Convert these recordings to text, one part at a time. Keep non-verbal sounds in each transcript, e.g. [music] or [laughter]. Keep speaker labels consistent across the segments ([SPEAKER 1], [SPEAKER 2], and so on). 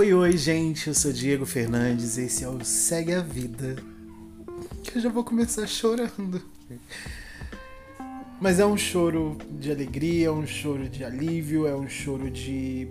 [SPEAKER 1] Oi, oi, gente. Eu sou Diego Fernandes. Esse é o Segue a Vida. Que eu já vou começar chorando. Mas é um choro de alegria, é um choro de alívio, é um choro de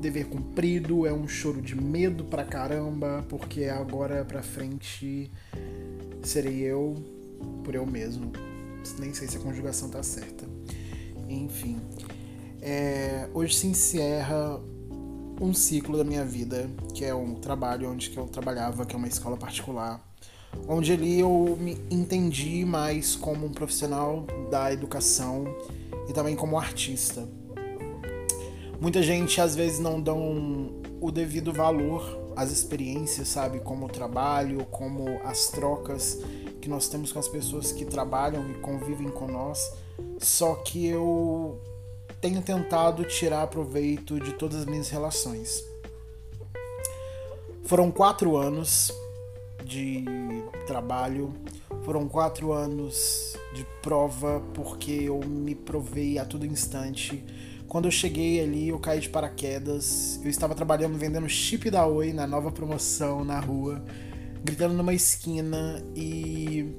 [SPEAKER 1] dever cumprido, é um choro de medo pra caramba, porque agora pra frente serei eu por eu mesmo. Nem sei se a conjugação tá certa. Enfim. É, hoje se encerra um ciclo da minha vida, que é um trabalho onde que eu trabalhava, que é uma escola particular, onde ali eu me entendi mais como um profissional da educação e também como artista. Muita gente às vezes não dão o devido valor às experiências, sabe, como o trabalho, como as trocas que nós temos com as pessoas que trabalham e convivem com nós. Só que eu tenho tentado tirar proveito de todas as minhas relações. Foram quatro anos de trabalho, foram quatro anos de prova, porque eu me provei a todo instante. Quando eu cheguei ali, eu caí de paraquedas. Eu estava trabalhando vendendo chip da Oi na nova promoção na rua, gritando numa esquina e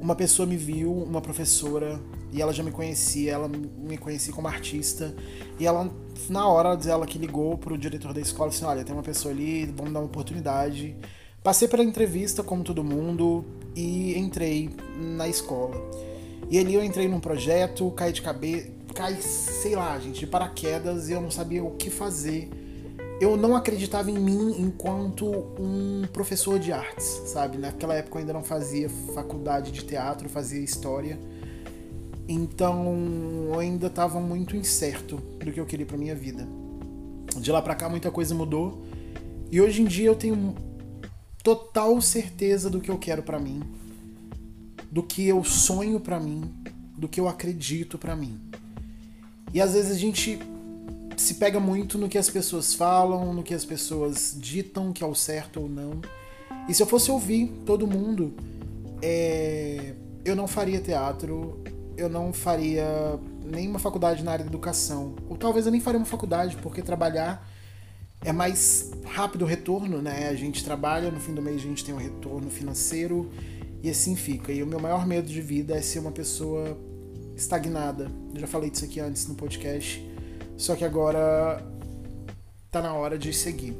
[SPEAKER 1] uma pessoa me viu, uma professora, e ela já me conhecia, ela me conhecia como artista. E ela, na hora ela que ligou pro diretor da escola, assim, olha, tem uma pessoa ali, vamos dar uma oportunidade. Passei pela entrevista, como todo mundo, e entrei na escola. E ali eu entrei num projeto, caí de cabeça, caí, sei lá, gente, de paraquedas, e eu não sabia o que fazer. Eu não acreditava em mim enquanto um professor de artes, sabe? Naquela época eu ainda não fazia faculdade de teatro, fazia história. Então eu ainda estava muito incerto do que eu queria para minha vida. De lá para cá muita coisa mudou e hoje em dia eu tenho total certeza do que eu quero para mim, do que eu sonho para mim, do que eu acredito para mim. E às vezes a gente se pega muito no que as pessoas falam, no que as pessoas ditam que é o certo ou não. E se eu fosse ouvir todo mundo, é... eu não faria teatro, eu não faria nenhuma faculdade na área de educação. Ou talvez eu nem faria uma faculdade, porque trabalhar é mais rápido o retorno, né? A gente trabalha, no fim do mês a gente tem um retorno financeiro e assim fica. E o meu maior medo de vida é ser uma pessoa estagnada. Eu já falei disso aqui antes no podcast. Só que agora tá na hora de seguir.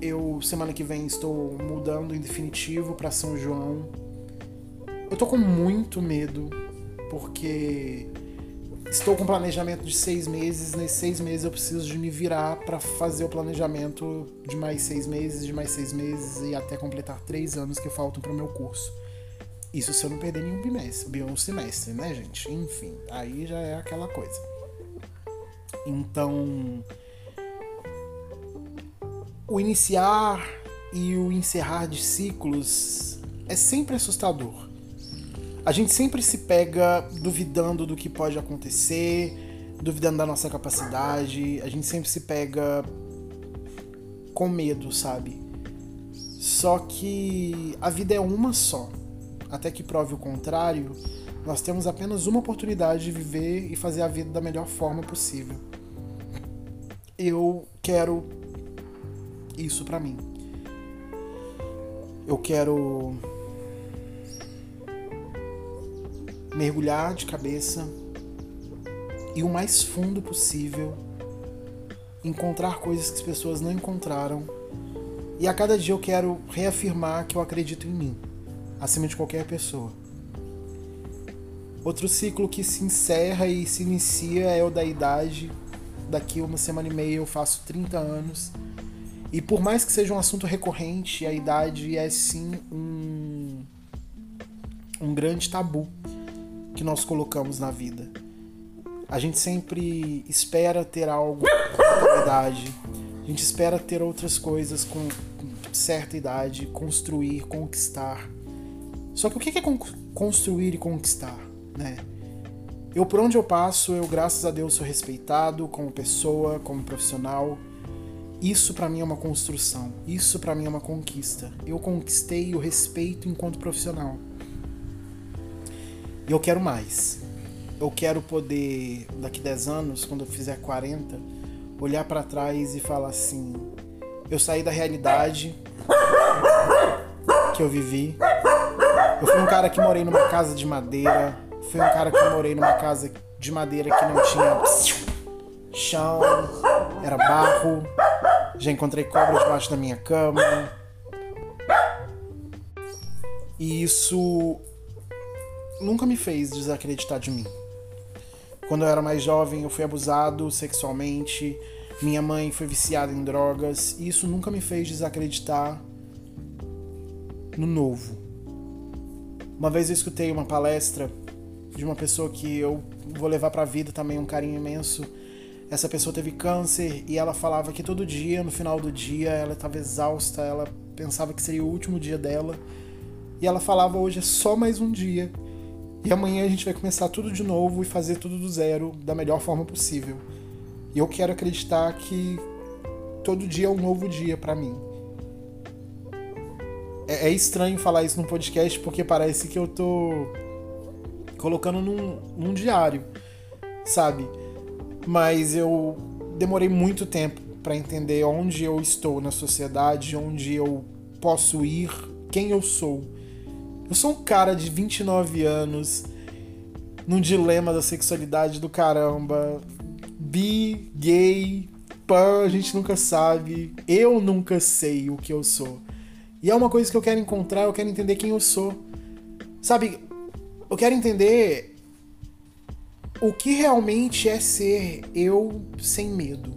[SPEAKER 1] Eu semana que vem estou mudando em definitivo para São João eu tô com muito medo, porque estou com um planejamento de seis meses. Nesses seis meses eu preciso de me virar para fazer o planejamento de mais seis meses, de mais seis meses e até completar três anos que faltam para o meu curso. Isso se eu não perder nenhum bimestre, um semestre, né, gente? Enfim, aí já é aquela coisa. Então, o iniciar e o encerrar de ciclos é sempre assustador a gente sempre se pega duvidando do que pode acontecer, duvidando da nossa capacidade, a gente sempre se pega com medo, sabe? Só que a vida é uma só. Até que prove o contrário, nós temos apenas uma oportunidade de viver e fazer a vida da melhor forma possível. Eu quero isso para mim. Eu quero mergulhar de cabeça e o mais fundo possível, encontrar coisas que as pessoas não encontraram. E a cada dia eu quero reafirmar que eu acredito em mim, acima de qualquer pessoa. Outro ciclo que se encerra e se inicia é o da idade. Daqui uma semana e meia eu faço 30 anos. E por mais que seja um assunto recorrente, a idade é sim um, um grande tabu que nós colocamos na vida. A gente sempre espera ter algo com idade. A gente espera ter outras coisas com certa idade, construir, conquistar. Só que o que é construir e conquistar, né? Eu por onde eu passo, eu graças a Deus sou respeitado como pessoa, como profissional. Isso para mim é uma construção. Isso para mim é uma conquista. Eu conquistei o respeito enquanto profissional. E eu quero mais. Eu quero poder, daqui 10 anos, quando eu fizer 40, olhar para trás e falar assim: eu saí da realidade que eu vivi. Eu fui um cara que morei numa casa de madeira. Fui um cara que morei numa casa de madeira que não tinha chão, era barro. Já encontrei cobra debaixo da minha cama. E isso nunca me fez desacreditar de mim. Quando eu era mais jovem, eu fui abusado sexualmente, minha mãe foi viciada em drogas, e isso nunca me fez desacreditar no novo. Uma vez eu escutei uma palestra de uma pessoa que eu vou levar para a vida também um carinho imenso. Essa pessoa teve câncer e ela falava que todo dia, no final do dia, ela estava exausta, ela pensava que seria o último dia dela. E ela falava: hoje é só mais um dia e amanhã a gente vai começar tudo de novo e fazer tudo do zero da melhor forma possível. E eu quero acreditar que todo dia é um novo dia para mim. É, é, estranho falar isso num podcast porque parece que eu tô colocando num, num diário, sabe? Mas eu demorei muito tempo para entender onde eu estou na sociedade, onde eu posso ir, quem eu sou eu sou um cara de 29 anos, num dilema da sexualidade do caramba. Bi, gay, pan, a gente nunca sabe. Eu nunca sei o que eu sou. E é uma coisa que eu quero encontrar, eu quero entender quem eu sou. Sabe, eu quero entender o que realmente é ser eu sem medo.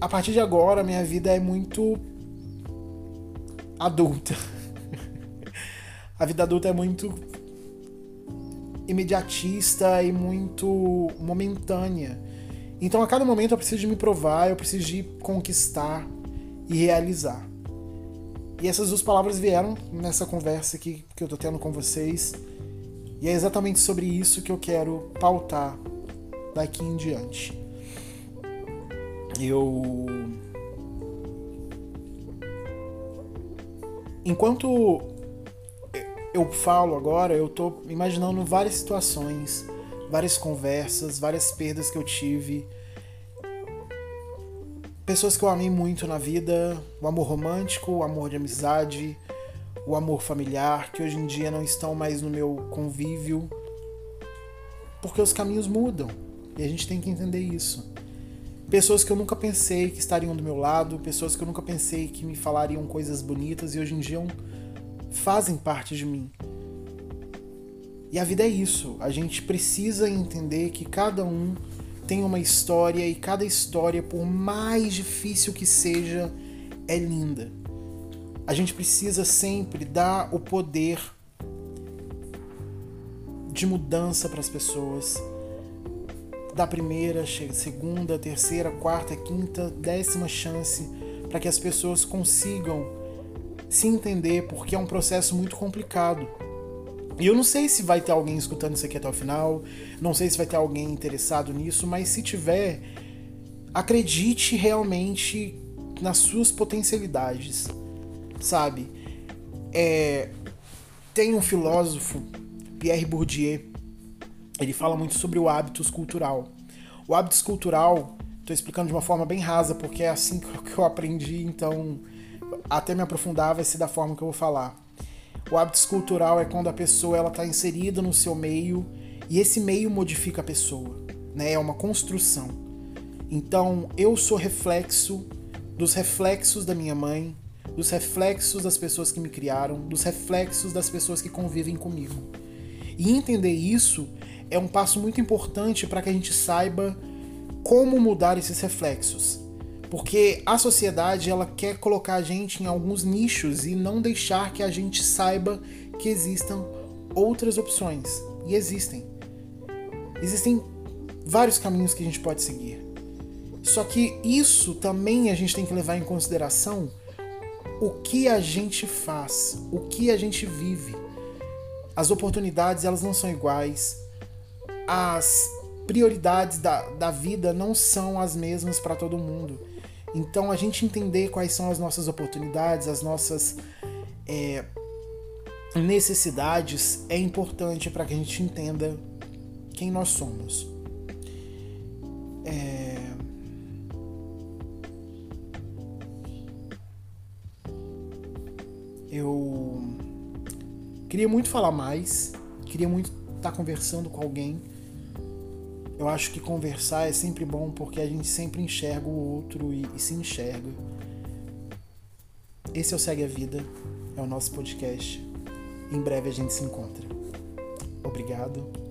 [SPEAKER 1] A partir de agora, minha vida é muito adulta. A vida adulta é muito imediatista e muito momentânea. Então a cada momento eu preciso de me provar, eu preciso de conquistar e realizar. E essas duas palavras vieram nessa conversa aqui que eu tô tendo com vocês. E é exatamente sobre isso que eu quero pautar daqui em diante. Eu. Enquanto eu falo agora, eu tô imaginando várias situações, várias conversas, várias perdas que eu tive. Pessoas que eu amei muito na vida, o amor romântico, o amor de amizade, o amor familiar, que hoje em dia não estão mais no meu convívio, porque os caminhos mudam e a gente tem que entender isso. Pessoas que eu nunca pensei que estariam do meu lado, pessoas que eu nunca pensei que me falariam coisas bonitas e hoje em dia fazem parte de mim. E a vida é isso. A gente precisa entender que cada um tem uma história e cada história, por mais difícil que seja, é linda. A gente precisa sempre dar o poder de mudança para as pessoas. Da primeira, segunda, terceira, quarta, quinta, décima chance para que as pessoas consigam se entender, porque é um processo muito complicado. E eu não sei se vai ter alguém escutando isso aqui até o final, não sei se vai ter alguém interessado nisso, mas se tiver, acredite realmente nas suas potencialidades, sabe? É, tem um filósofo, Pierre Bourdieu, ele fala muito sobre o hábito cultural. O hábito cultural, estou explicando de uma forma bem rasa, porque é assim [laughs] que eu aprendi, então até me aprofundar vai ser da forma que eu vou falar. O hábito cultural é quando a pessoa ela está inserida no seu meio e esse meio modifica a pessoa, né? É uma construção. Então eu sou reflexo dos reflexos da minha mãe, dos reflexos das pessoas que me criaram, dos reflexos das pessoas que convivem comigo. E entender isso é um passo muito importante para que a gente saiba como mudar esses reflexos. Porque a sociedade ela quer colocar a gente em alguns nichos e não deixar que a gente saiba que existam outras opções. E existem. Existem vários caminhos que a gente pode seguir. Só que isso também a gente tem que levar em consideração o que a gente faz, o que a gente vive. As oportunidades elas não são iguais. As prioridades da, da vida não são as mesmas para todo mundo. Então, a gente entender quais são as nossas oportunidades, as nossas é, necessidades é importante para que a gente entenda quem nós somos. É... Eu queria muito falar mais, queria muito estar tá conversando com alguém eu acho que conversar é sempre bom porque a gente sempre enxerga o outro e, e se enxerga. Esse é o Segue a Vida, é o nosso podcast. Em breve a gente se encontra. Obrigado.